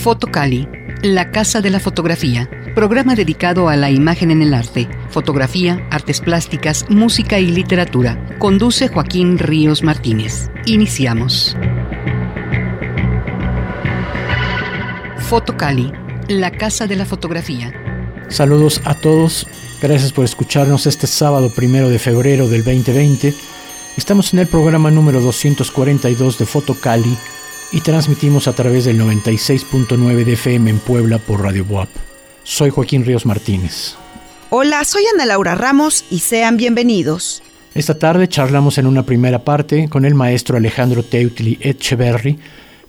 Fotocali, la Casa de la Fotografía, programa dedicado a la imagen en el arte, fotografía, artes plásticas, música y literatura. Conduce Joaquín Ríos Martínez. Iniciamos. Fotocali, la Casa de la Fotografía. Saludos a todos, gracias por escucharnos este sábado primero de febrero del 2020. Estamos en el programa número 242 de Fotocali y transmitimos a través del 96.9 de FM en Puebla por Radio Boap. Soy Joaquín Ríos Martínez. Hola, soy Ana Laura Ramos y sean bienvenidos. Esta tarde charlamos en una primera parte con el maestro Alejandro Teutli Echeverry,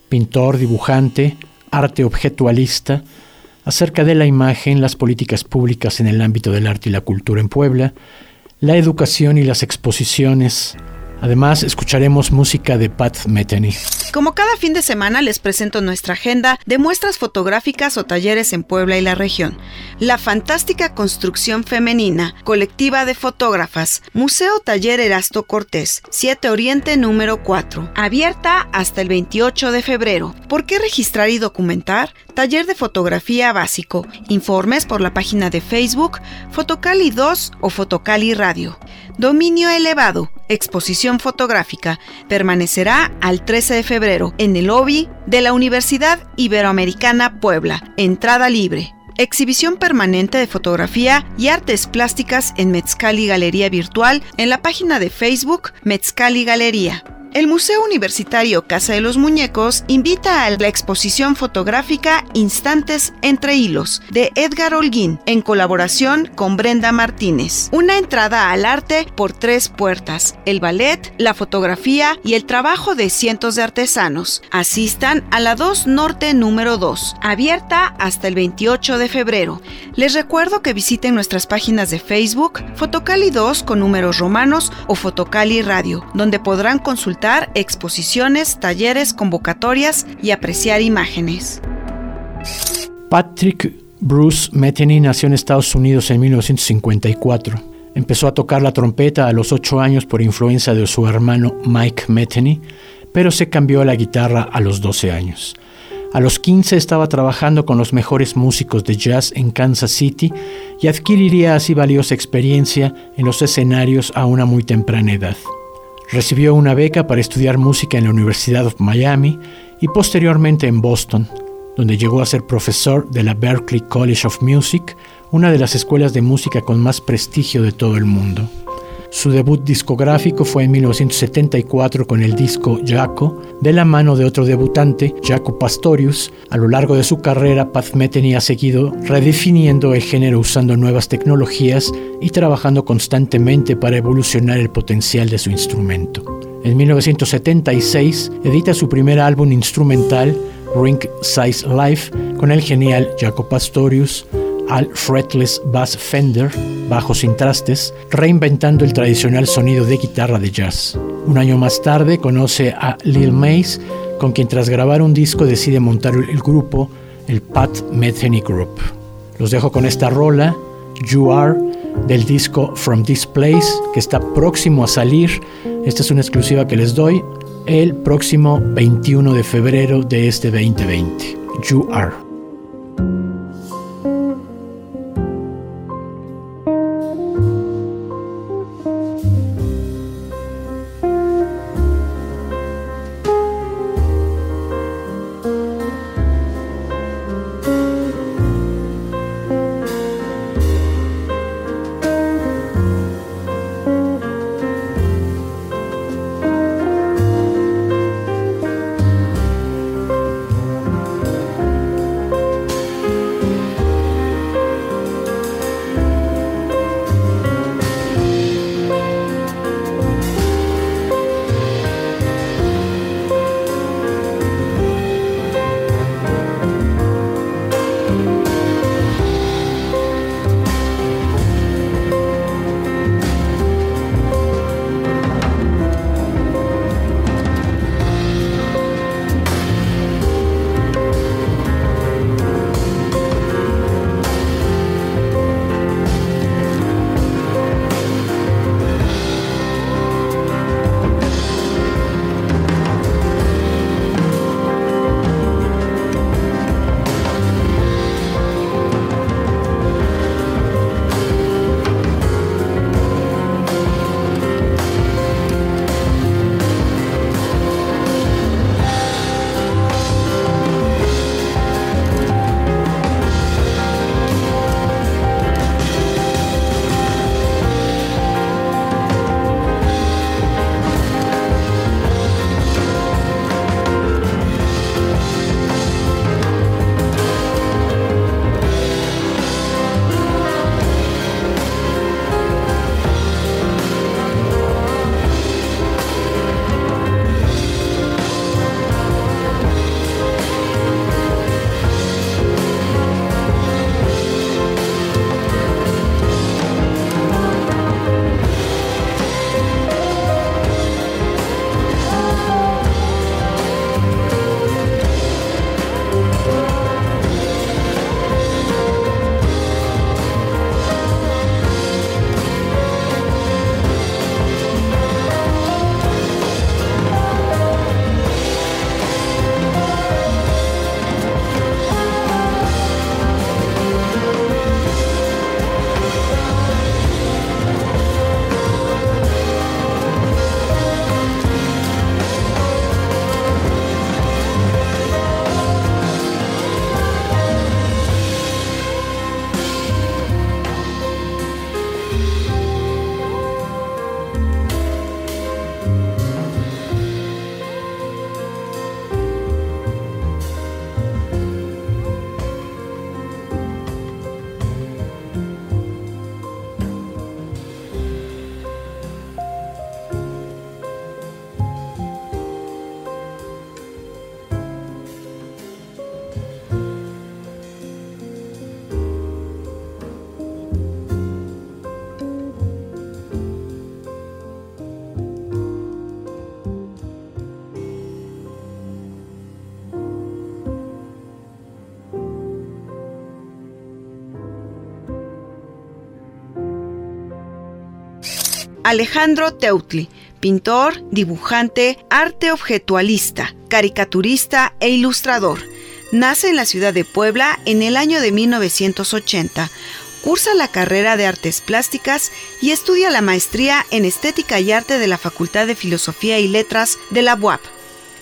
pintor, dibujante, arte objetualista, acerca de la imagen, las políticas públicas en el ámbito del arte y la cultura en Puebla, la educación y las exposiciones, Además, escucharemos música de Pat Metheny. Como cada fin de semana les presento nuestra agenda de muestras fotográficas o talleres en Puebla y la región. La fantástica construcción femenina, colectiva de fotógrafas, Museo Taller Erasto Cortés, 7 Oriente número 4, abierta hasta el 28 de febrero. ¿Por qué registrar y documentar? Taller de fotografía básico. Informes por la página de Facebook Fotocali 2 o Fotocali Radio. Dominio elevado, exposición fotográfica, permanecerá al 13 de febrero en el lobby de la Universidad Iberoamericana Puebla. Entrada libre. Exhibición permanente de fotografía y artes plásticas en Metzcali Galería Virtual en la página de Facebook Metzcali Galería. El Museo Universitario Casa de los Muñecos invita a la exposición fotográfica Instantes entre Hilos de Edgar Holguín en colaboración con Brenda Martínez. Una entrada al arte por tres puertas, el ballet, la fotografía y el trabajo de cientos de artesanos. Asistan a la 2 Norte número 2, abierta hasta el 28 de febrero. Les recuerdo que visiten nuestras páginas de Facebook, Fotocali 2 con números romanos o Fotocali Radio, donde podrán consultar exposiciones, talleres, convocatorias y apreciar imágenes. Patrick Bruce Metheny nació en Estados Unidos en 1954. Empezó a tocar la trompeta a los 8 años por influencia de su hermano Mike Metheny, pero se cambió a la guitarra a los 12 años. A los 15 estaba trabajando con los mejores músicos de jazz en Kansas City y adquiriría así valiosa experiencia en los escenarios a una muy temprana edad. Recibió una beca para estudiar música en la Universidad of Miami y posteriormente en Boston, donde llegó a ser profesor de la Berklee College of Music, una de las escuelas de música con más prestigio de todo el mundo. Su debut discográfico fue en 1974 con el disco Jaco, de la mano de otro debutante, Jaco Pastorius. A lo largo de su carrera, Pat Metheny ha seguido redefiniendo el género usando nuevas tecnologías y trabajando constantemente para evolucionar el potencial de su instrumento. En 1976 edita su primer álbum instrumental, Ring Size Life, con el genial Jaco Pastorius, al fretless bass Fender, bajo sin trastes, reinventando el tradicional sonido de guitarra de jazz. Un año más tarde conoce a Lil Mace, con quien tras grabar un disco decide montar el grupo, el Pat Metheny Group. Los dejo con esta rola, You Are, del disco From This Place, que está próximo a salir. Esta es una exclusiva que les doy el próximo 21 de febrero de este 2020. You Are. Alejandro Teutli, pintor, dibujante, arte objetualista, caricaturista e ilustrador. Nace en la ciudad de Puebla en el año de 1980. Cursa la carrera de artes plásticas y estudia la maestría en estética y arte de la Facultad de Filosofía y Letras de la UAP.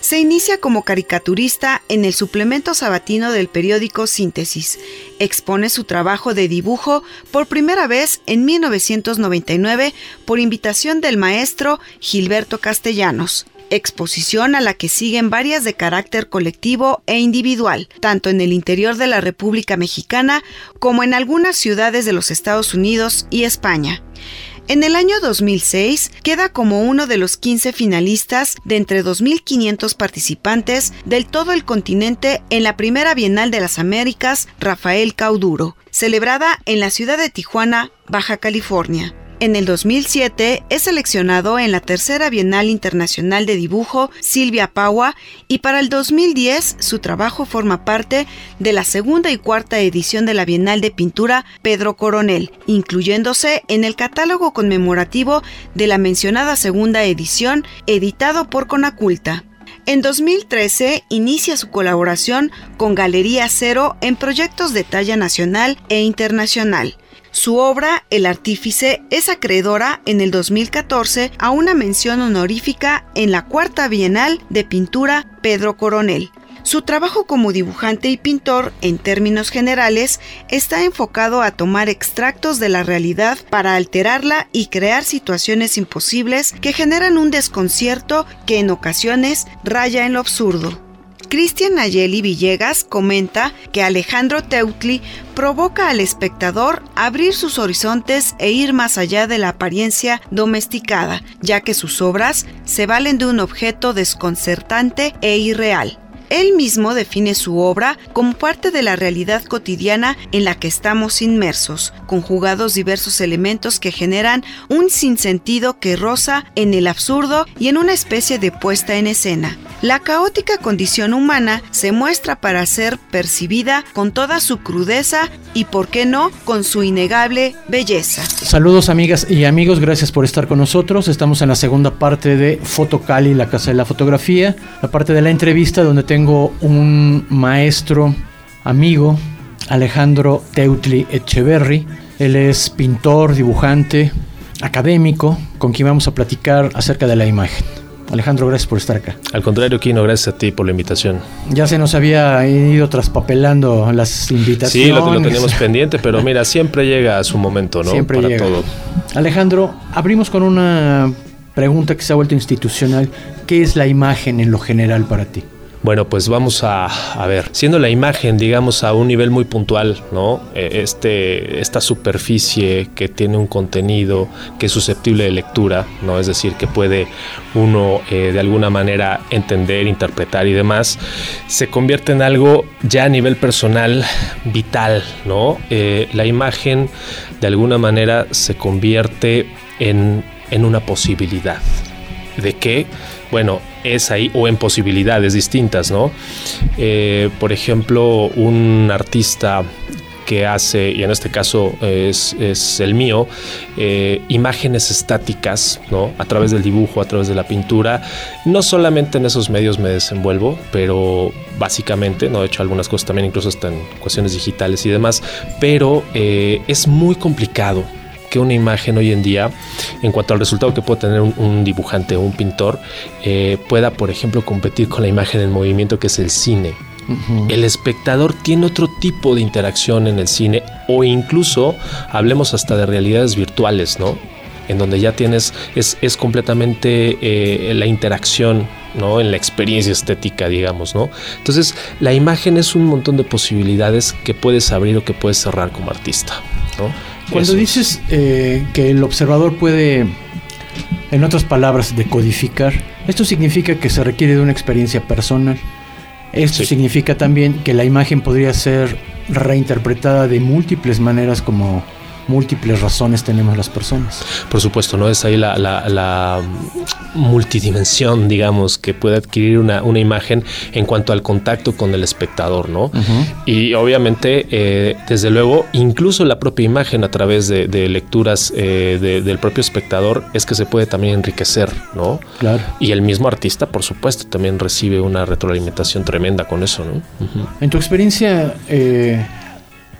Se inicia como caricaturista en el suplemento sabatino del periódico Síntesis. Expone su trabajo de dibujo por primera vez en 1999 por invitación del maestro Gilberto Castellanos exposición a la que siguen varias de carácter colectivo e individual, tanto en el interior de la República Mexicana como en algunas ciudades de los Estados Unidos y España. En el año 2006 queda como uno de los 15 finalistas de entre 2.500 participantes del todo el continente en la primera Bienal de las Américas Rafael Cauduro, celebrada en la ciudad de Tijuana, Baja California. En el 2007 es seleccionado en la tercera Bienal Internacional de Dibujo Silvia Paua y para el 2010 su trabajo forma parte de la segunda y cuarta edición de la Bienal de Pintura Pedro Coronel, incluyéndose en el catálogo conmemorativo de la mencionada segunda edición editado por Conaculta. En 2013 inicia su colaboración con Galería Cero en proyectos de talla nacional e internacional. Su obra, El Artífice, es acreedora en el 2014 a una mención honorífica en la Cuarta Bienal de Pintura Pedro Coronel. Su trabajo como dibujante y pintor, en términos generales, está enfocado a tomar extractos de la realidad para alterarla y crear situaciones imposibles que generan un desconcierto que en ocasiones raya en lo absurdo. Cristian Nayeli Villegas comenta que Alejandro Teutli provoca al espectador abrir sus horizontes e ir más allá de la apariencia domesticada, ya que sus obras se valen de un objeto desconcertante e irreal. Él mismo define su obra como parte de la realidad cotidiana en la que estamos inmersos, conjugados diversos elementos que generan un sinsentido que roza en el absurdo y en una especie de puesta en escena. La caótica condición humana se muestra para ser percibida con toda su crudeza y, por qué no, con su innegable belleza. Saludos amigas y amigos, gracias por estar con nosotros. Estamos en la segunda parte de Fotocali, la Casa de la Fotografía, la parte de la entrevista donde tengo tengo un maestro, amigo, Alejandro Teutli Echeverry. Él es pintor, dibujante, académico, con quien vamos a platicar acerca de la imagen. Alejandro, gracias por estar acá. Al contrario, Kino, gracias a ti por la invitación. Ya se nos había ido traspapelando las invitaciones. Sí, lo teníamos pendiente, pero mira, siempre llega a su momento, ¿no? Siempre Para todo. Alejandro, abrimos con una pregunta que se ha vuelto institucional. ¿Qué es la imagen en lo general para ti? Bueno, pues vamos a, ver, siendo la imagen, digamos, a un nivel muy puntual, ¿no? E, este, esta superficie que tiene un contenido que es susceptible de lectura, ¿no? Es decir, que puede uno eh, de alguna manera entender, interpretar y demás, se convierte en algo ya a nivel personal vital, ¿no? Eh, la imagen de alguna manera se convierte en, en una posibilidad. ¿De qué? Bueno, es ahí o en posibilidades distintas, ¿no? Eh, por ejemplo, un artista que hace, y en este caso es, el mío, eh, imágenes estáticas, ¿no? A través del dibujo, a través de la pintura. No solamente en esos medios me desenvuelvo, pero básicamente, ¿no? He hecho algunas cosas también, incluso hasta en cuestiones digitales y demás, pero eh, es muy complicado que una imagen hoy en día, en cuanto al resultado que puede tener un, dibujante o un pintor, eh, pueda, por ejemplo, competir con la imagen en movimiento que es el cine. El espectador tiene otro tipo de interacción en el cine o incluso hablemos hasta de realidades virtuales, ¿no? En donde ya tienes, es, es completamente eh, la interacción ¿no? En la experiencia estética, digamos, ¿no? Entonces, la imagen es un montón de posibilidades que puedes abrir o que puedes cerrar como artista, ¿no? Cuando dices eh, que el observador puede, en otras palabras, decodificar, esto significa que se requiere de una experiencia personal. Esto significa también que la imagen podría ser reinterpretada de múltiples maneras como múltiples razones tenemos las personas. Por supuesto, ¿no? Es ahí la, multidimensión, digamos, que puede adquirir una, imagen en cuanto al contacto con el espectador, ¿no? Y obviamente, eh, desde luego, incluso la propia imagen a través de, lecturas eh, del propio espectador es que se puede también enriquecer, ¿no? Claro. Y el mismo artista, por supuesto, también recibe una retroalimentación tremenda con eso, ¿no? En tu experiencia, eh,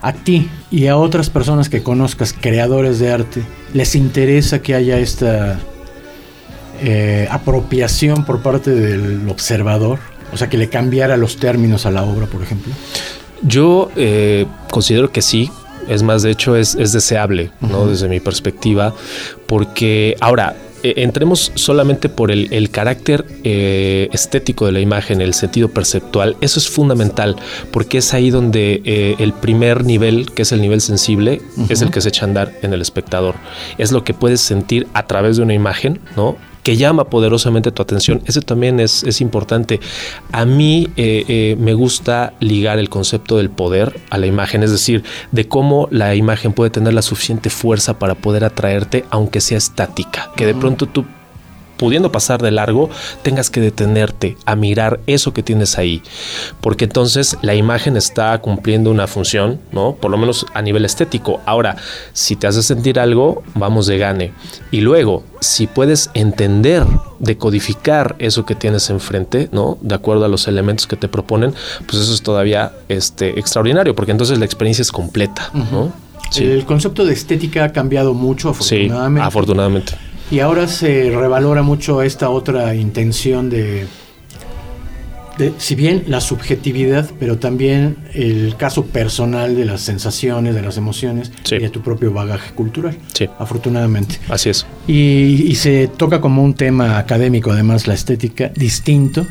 a ti y a otras personas que conozcas, creadores de arte, les interesa que haya esta eh, apropiación por parte del observador? O sea, que le cambiara los términos a la obra, por ejemplo. Yo eh, considero que sí. Es más, de hecho, es, deseable, ¿no? Desde mi perspectiva. Porque ahora, eh, entremos solamente por el, carácter eh, estético de la imagen, el sentido perceptual, eso es fundamental, porque es ahí donde eh, el primer nivel, que es el nivel sensible, es el que se echa a andar en el espectador. Es lo que puedes sentir a través de una imagen, ¿no? Que llama poderosamente tu atención. Ese también es, es importante. A mí eh, eh, me gusta ligar el concepto del poder a la imagen, es decir, de cómo la imagen puede tener la suficiente fuerza para poder atraerte, aunque sea estática. Que de pronto tú pudiendo pasar de largo, tengas que detenerte a mirar eso que tienes ahí. Porque entonces la imagen está cumpliendo una función, ¿no? Por lo menos a nivel estético. Ahora, si te hace sentir algo, vamos de gane. Y luego, si puedes entender, decodificar eso que tienes enfrente, ¿no? De acuerdo a los elementos que te proponen, pues eso es todavía este, extraordinario, porque entonces la experiencia es completa, ¿no? El concepto de estética ha cambiado mucho, afortunadamente. Sí, afortunadamente. Y ahora se revalora mucho esta otra intención de, si bien la subjetividad, pero también el caso personal de las sensaciones, de las emociones y de tu propio bagaje cultural. Sí. Afortunadamente. Así es. Y, y se toca como un tema académico, además, la estética, distinto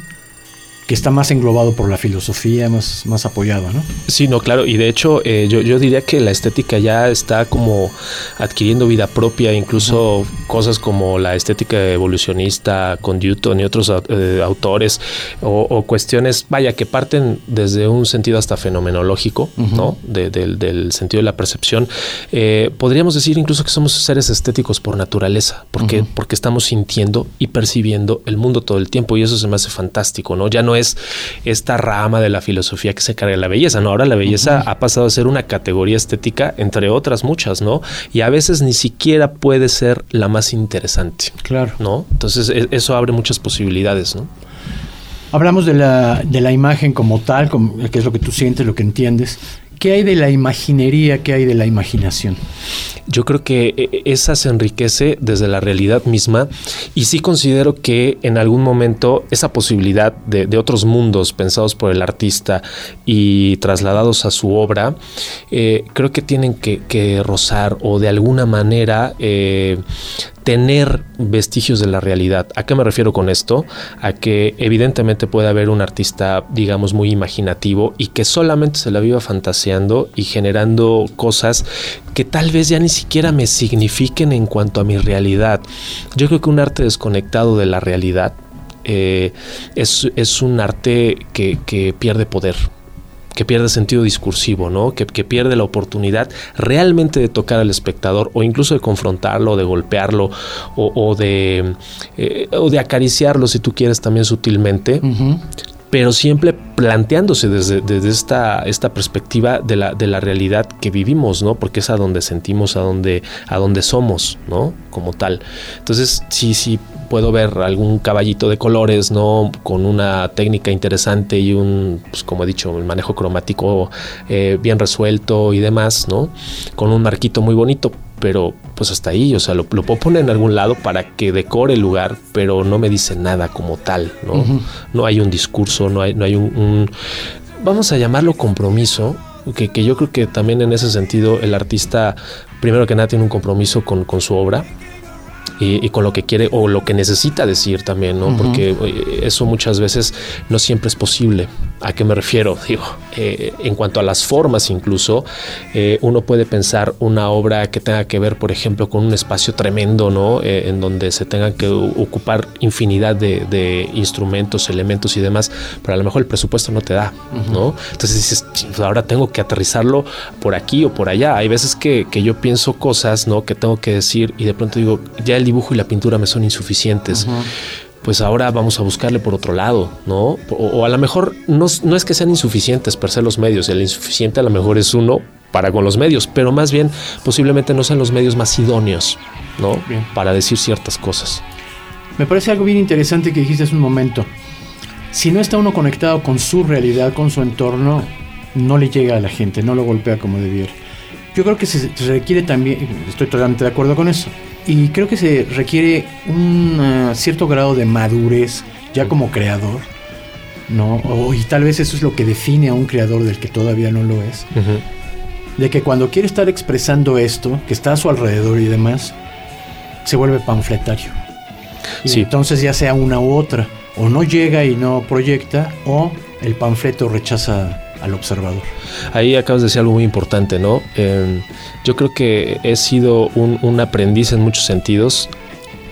que está más englobado por la filosofía, más, más apoyado, ¿no? Sí, no, claro, y de hecho eh, yo, yo, diría que la estética ya está como adquiriendo vida propia, incluso cosas como la estética evolucionista con Newton y otros eh, autores, o, cuestiones, vaya, que parten desde un sentido hasta fenomenológico, ¿no? del sentido de la percepción. Eh, podríamos decir incluso que somos seres estéticos por naturaleza, porque, porque estamos sintiendo y percibiendo el mundo todo el tiempo, y eso se me hace fantástico, ¿no? Ya no es esta rama de la filosofía que se carga de la belleza, ¿no? Ahora la belleza ha pasado a ser una categoría estética, entre otras muchas, ¿no? Y a veces ni siquiera puede ser la más interesante. Claro. ¿No? Entonces e, eso abre muchas posibilidades, ¿no? Hablamos de la, de la imagen como tal, como, que es lo que tú sientes, lo que entiendes. ¿Qué hay de la imaginería? ¿Qué hay de la imaginación? Yo creo que eh, esa se enriquece desde la realidad misma y sí considero que en algún momento esa posibilidad de, otros mundos pensados por el artista y trasladados a su obra, eh, creo que tienen que, rozar o de alguna manera eh, tener vestigios de la realidad. ¿A qué me refiero con esto? A que evidentemente puede haber un artista, digamos, muy imaginativo y que solamente se la viva fantaseando y generando cosas que tal vez ya ni siquiera me signifiquen en cuanto a mi realidad. Yo creo que un arte desconectado de la realidad eh, es, un arte que pierde poder que pierde sentido discursivo, ¿no? Que, pierde la oportunidad realmente de tocar al espectador o incluso de confrontarlo, de golpearlo o, de, eh, o de acariciarlo si tú quieres también sutilmente. Pero siempre planteándose desde, esta, esta perspectiva de la, de la realidad que vivimos, ¿no? Porque es a donde sentimos, a donde, a donde somos, ¿no? Como tal. Entonces, sí, sí, puedo ver algún caballito de colores, ¿no? Con una técnica interesante y un, pues como he dicho, el manejo cromático eh, bien resuelto y demás, ¿no? Con un marquito muy bonito, pero pues hasta ahí, o sea, lo, puedo poner en algún lado para que decore el lugar, pero no me dice nada como tal, ¿no? No hay un discurso, no hay, no hay un, vamos a llamarlo compromiso, que, que, yo creo que también en ese sentido el artista, primero que nada, tiene un compromiso con, con su obra, y, con lo que quiere o lo que necesita decir también, ¿no? Porque eh, eso muchas veces no siempre es posible. ¿A qué me refiero? Digo, eh, en cuanto a las formas incluso, eh, uno puede pensar una obra que tenga que ver, por ejemplo, con un espacio tremendo, ¿no? Eh, en donde se tengan que ocupar infinidad de, instrumentos, elementos y demás, pero a lo mejor el presupuesto no te da, ¿no? Entonces dices, pues ahora tengo que aterrizarlo por aquí o por allá. Hay veces que, yo pienso cosas, ¿no? Que tengo que decir y de pronto digo, ya el dibujo y la pintura me son insuficientes pues ahora vamos a buscarle por otro lado, ¿no? O, a lo mejor no, es que sean insuficientes per se los medios, el insuficiente a lo mejor es uno para con los medios, pero más bien posiblemente no sean los medios más idóneos, ¿no? Para decir ciertas cosas. Me parece algo bien interesante que dijiste hace un momento. Si no está uno conectado con su realidad, con su entorno, no le llega a la gente, no lo golpea como debiera. Yo creo que se requiere también, estoy totalmente de acuerdo con eso, y creo que se requiere un eh, cierto grado de madurez ya como creador, ¿no? y tal vez eso es lo que define a un creador del que todavía no lo es. De que cuando quiere estar expresando esto, que está a su alrededor y demás, se vuelve panfletario. Y entonces ya sea una u otra, o no llega y no proyecta, o el panfleto rechaza al observador. Ahí acabas de decir algo muy importante, ¿no? Em, yo creo que he sido un, aprendiz en muchos sentidos.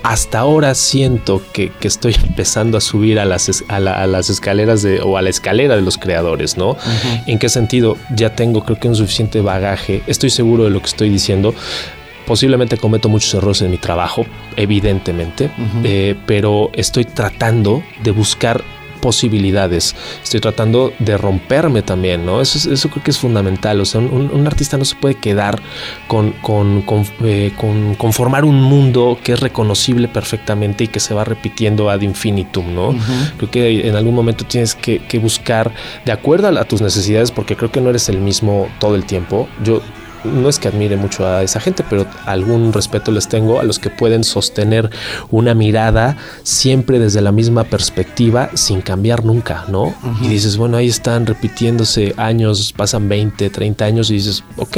Hasta ahora siento que, estoy empezando a subir a las, a, las escaleras de, o a la escalera de los creadores, ¿no? ¿En qué sentido? Ya tengo creo que un suficiente bagaje, estoy seguro de lo que estoy diciendo, posiblemente cometo muchos errores en mi trabajo, evidentemente, eh, pero estoy tratando de buscar posibilidades. Estoy tratando de romperme también, ¿no? Eso, eso creo que es fundamental. O sea, un, artista no se puede quedar con, con, eh, con, conformar un mundo que es reconocible perfectamente y que se va repitiendo ad infinitum, ¿no? Creo que en algún momento tienes que, que buscar, de acuerdo a, tus necesidades, porque creo que no eres el mismo todo el tiempo. Yo no es que admire mucho a esa gente, pero algún respeto les tengo a los que pueden sostener una mirada siempre desde la misma perspectiva sin cambiar nunca, ¿no? Y dices, bueno, ahí están repitiéndose años, pasan 20, 30 años y dices, ok,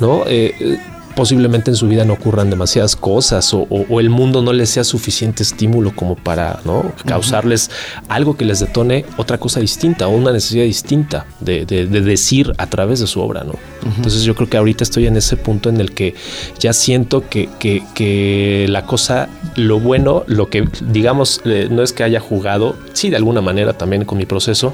¿no? Eh, eh posiblemente en su vida no ocurran demasiadas cosas o, el mundo no les sea suficiente estímulo como para ¿no? causarles algo que les detone otra cosa distinta o una necesidad distinta de, decir a través de su obra. ¿no? Entonces yo creo que ahorita estoy en ese punto en el que ya siento que, que, la cosa, lo bueno, lo que digamos, eh, no es que haya jugado, sí, de alguna manera también con mi proceso,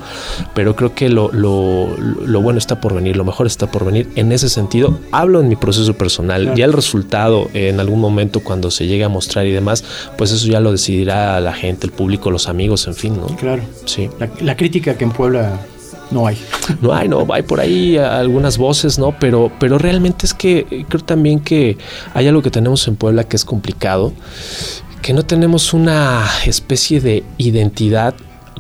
pero creo que lo, lo, lo bueno está por venir, lo mejor está por venir. En ese sentido, hablo en mi proceso personal ya el resultado en algún momento cuando se llegue a mostrar y demás, pues eso ya lo decidirá la gente, el público, los amigos, en fin, ¿no? Claro. Sí. La, crítica que en Puebla no hay. No hay, no, hay por ahí algunas voces, ¿no? Pero, pero realmente es que creo también que hay algo que tenemos en Puebla que es complicado, que no tenemos una especie de identidad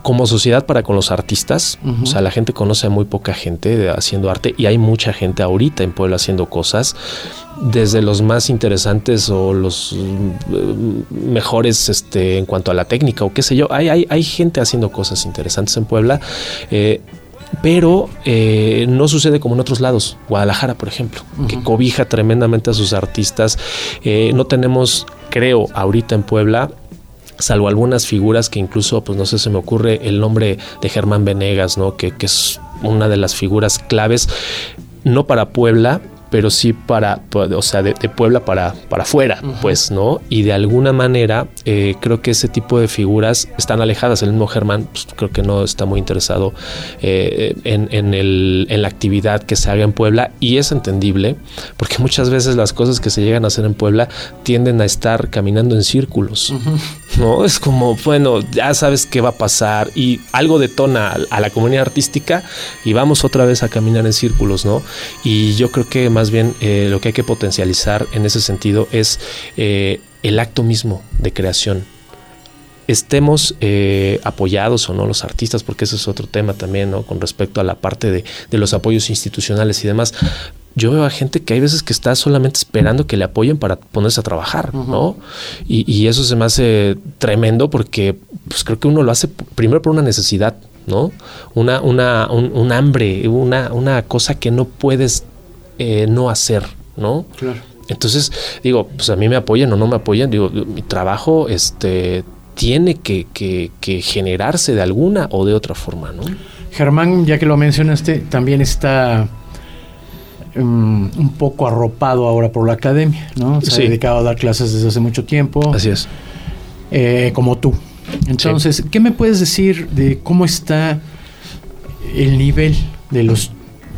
como sociedad para con los artistas, o sea, la gente conoce a muy poca gente haciendo arte y hay mucha gente ahorita en Puebla haciendo cosas, desde los más interesantes o los mm, mejores este, en cuanto a la técnica o qué sé yo. Hay, hay, hay gente haciendo cosas interesantes en Puebla. Eh, pero eh, no sucede como en otros lados. Guadalajara, por ejemplo, que cobija tremendamente a sus artistas. Eh, no tenemos, creo, ahorita en Puebla, salvo algunas figuras que incluso, pues no sé, se me ocurre el nombre de Germán Venegas, ¿no? Que, que es una de las figuras claves, no para Puebla, pero sí para, o sea, de, Puebla para, para afuera, pues, ¿no? Y de alguna manera eh, creo que ese tipo de figuras están alejadas. El mismo Germán pues, creo que no está muy interesado eh, en, en, el, en, la actividad que se haga en Puebla y es entendible porque muchas veces las cosas que se llegan a hacer en Puebla tienden a estar caminando en círculos, ¿no? Es como, bueno, ya sabes qué va a pasar y algo detona a la comunidad artística y vamos otra vez a caminar en círculos, ¿no? Y yo creo que más más bien eh, lo que hay que potencializar en ese sentido es eh, el acto mismo de creación. Estemos eh, apoyados o no los artistas, porque ese es otro tema también, ¿no? Con respecto a la parte de, los apoyos institucionales y demás yo veo a gente que hay veces que está solamente esperando que le apoyen para ponerse a trabajar, ¿no? Y, eso se me hace tremendo porque pues creo que uno lo hace primero por una necesidad, ¿no? Una, una, un, hambre, una, una cosa que no puedes eh, no hacer, ¿no? Claro. Entonces, digo, pues a mí me apoyan o no me apoyan, digo, mi trabajo este, tiene que, que, generarse de alguna o de otra forma, ¿no? Germán, ya que lo mencionaste, también está um, un poco arropado ahora por la academia, ¿no? Se Sí. ha dedicado a dar clases desde hace mucho tiempo, Así es. eh, como tú. Entonces, ¿qué me puedes decir de cómo está el nivel de los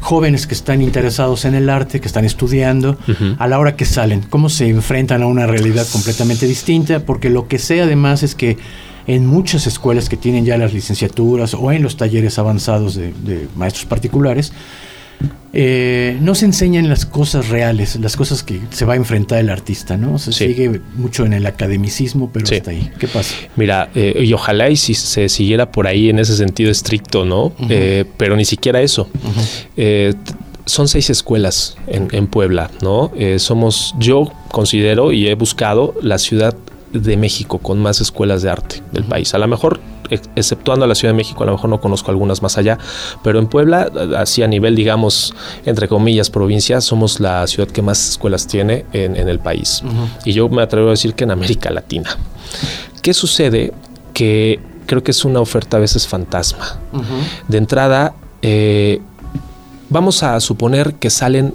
jóvenes que están interesados en el arte, que están estudiando, a la hora que salen? ¿Cómo se enfrentan a una realidad completamente distinta? Porque lo que sé además es que en muchas escuelas que tienen ya las licenciaturas o en los talleres avanzados de, de maestros particulares, eh, no se enseñan las cosas reales, las cosas que se va a enfrentar el artista, ¿no? Se Sí. sigue mucho en el academicismo, pero Sí. hasta ahí. ¿Qué pasa? Mira, eh, y ojalá y si se siguiera por ahí en ese sentido estricto, ¿no? Eh, pero ni siquiera eso. Son seis escuelas en, en Puebla, ¿no? Somos, yo considero y he buscado la ciudad de México con más escuelas de arte del país. A lo mejor, ex- exceptuando a la Ciudad de México, a lo mejor no conozco algunas más allá, pero en Puebla, así a nivel, digamos, entre comillas, provincia, somos la ciudad que más escuelas tiene en, en el país. Y yo me atrevo a decir que en América Latina. ¿Qué sucede? Que creo que es una oferta a veces fantasma. De entrada, eh, vamos a suponer que salen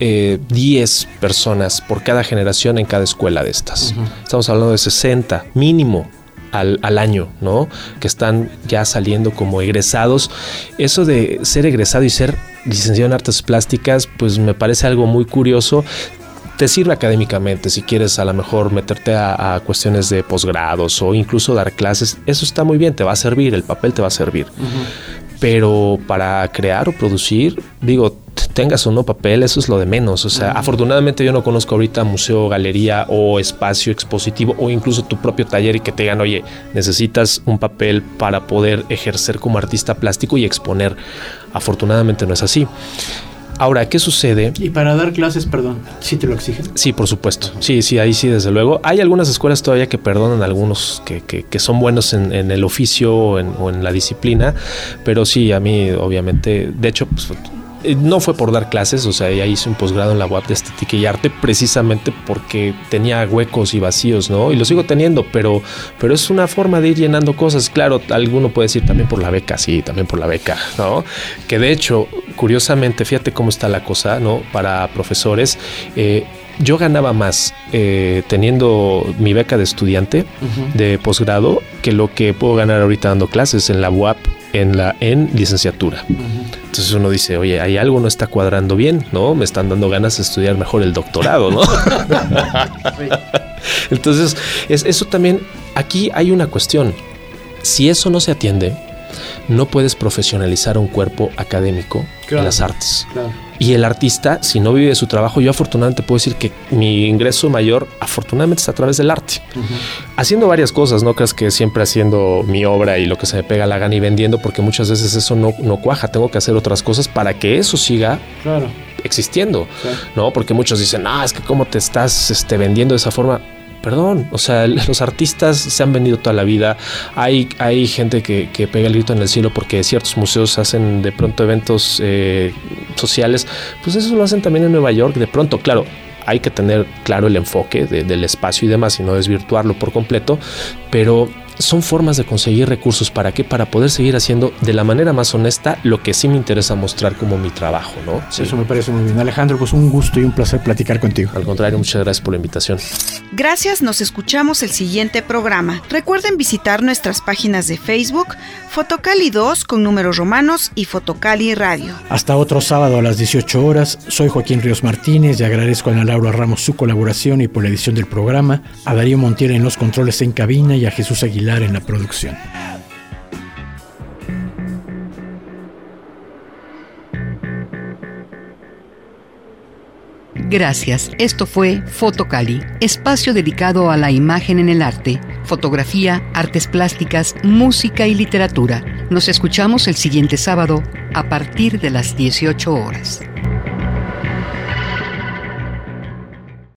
eh, 10 personas por cada generación en cada escuela de estas. Estamos hablando de 60 mínimo al, al año, ¿no? Que están ya saliendo como egresados. Eso de ser egresado y ser licenciado en artes plásticas, pues me parece algo muy curioso te sirve académicamente si quieres a lo mejor meterte a, a cuestiones de posgrados o incluso dar clases, eso está muy bien, te va a servir, el papel te va a servir. Pero para crear o producir, digo, tengas o no papel, eso es lo de menos. O sea, afortunadamente yo no conozco ahorita museo, galería o espacio expositivo o incluso tu propio taller y que te digan, oye, necesitas un papel para poder ejercer como artista plástico y exponer. Afortunadamente no es así. Ahora, ¿qué sucede? Y para dar clases, perdón, ¿sí te lo exigen? Sí, por supuesto. Sí, sí, ahí sí, desde luego. Hay algunas escuelas todavía que perdonan a algunos que, que- que son buenos en, en el oficio o en, o en la disciplina, pero sí, a mí, obviamente, de hecho, pues, no fue por dar clases, o sea, ya hice un posgrado en la UAP de estética y arte precisamente porque tenía huecos y vacíos, ¿no? Y lo sigo teniendo, pero, pero es una forma de ir llenando cosas. Claro, alguno puede decir también por la beca, sí, también por la beca, ¿no? Que de hecho, curiosamente, fíjate cómo está la cosa, ¿no? Para profesores, eh, yo ganaba más eh, teniendo mi beca de estudiante de posgrado que lo que puedo ganar ahorita dando clases en la UAP en la en licenciatura. Entonces uno dice, oye, hay algo no está cuadrando bien, ¿no? Me están dando ganas de estudiar mejor el doctorado, ¿no? Entonces, es, eso también, aquí hay una cuestión. Si eso no se atiende, no puedes profesionalizar un cuerpo académico Claro. en las artes. Claro. Y el artista, si no vive de su trabajo, yo afortunadamente puedo decir que mi ingreso mayor, afortunadamente, es a través del arte. Haciendo varias cosas, no creas que siempre haciendo mi obra y lo que se me pega la gana y vendiendo, porque muchas veces eso no, no cuaja. Tengo que hacer otras cosas para que eso siga Claro. existiendo. ¿no? Porque muchos dicen, ah, es que cómo te estás este, vendiendo de esa forma. Perdón, o sea, los artistas se han vendido toda la vida. Hay, hay gente que, pega el grito en el cielo porque ciertos museos hacen de pronto eventos eh, sociales. Pues eso lo hacen también en Nueva York. De pronto, claro, hay que tener claro el enfoque de- del espacio y demás y no desvirtuarlo por completo. Pero son formas de conseguir recursos. ¿Para qué? Para poder seguir haciendo de la manera más honesta lo que sí me interesa mostrar como mi trabajo, ¿no? Sí. Eso me parece muy bien. Alejandro, pues un gusto y un placer platicar contigo. Al contrario, muchas gracias por la invitación. Gracias, nos escuchamos el siguiente programa. Recuerden visitar nuestras páginas de Facebook, Fotocali 2 con números romanos y Fotocali Radio. Hasta otro sábado a las 18 horas. Soy Joaquín Ríos Martínez y agradezco a Ana Laura Ramos su colaboración y por la edición del programa, a Darío Montiel en los controles en cabina y a Jesús Aguilar en la producción. Gracias. Esto fue Fotocali, espacio dedicado a la imagen en el arte, fotografía, artes plásticas, música y literatura. Nos escuchamos el siguiente sábado a partir de las 18 horas.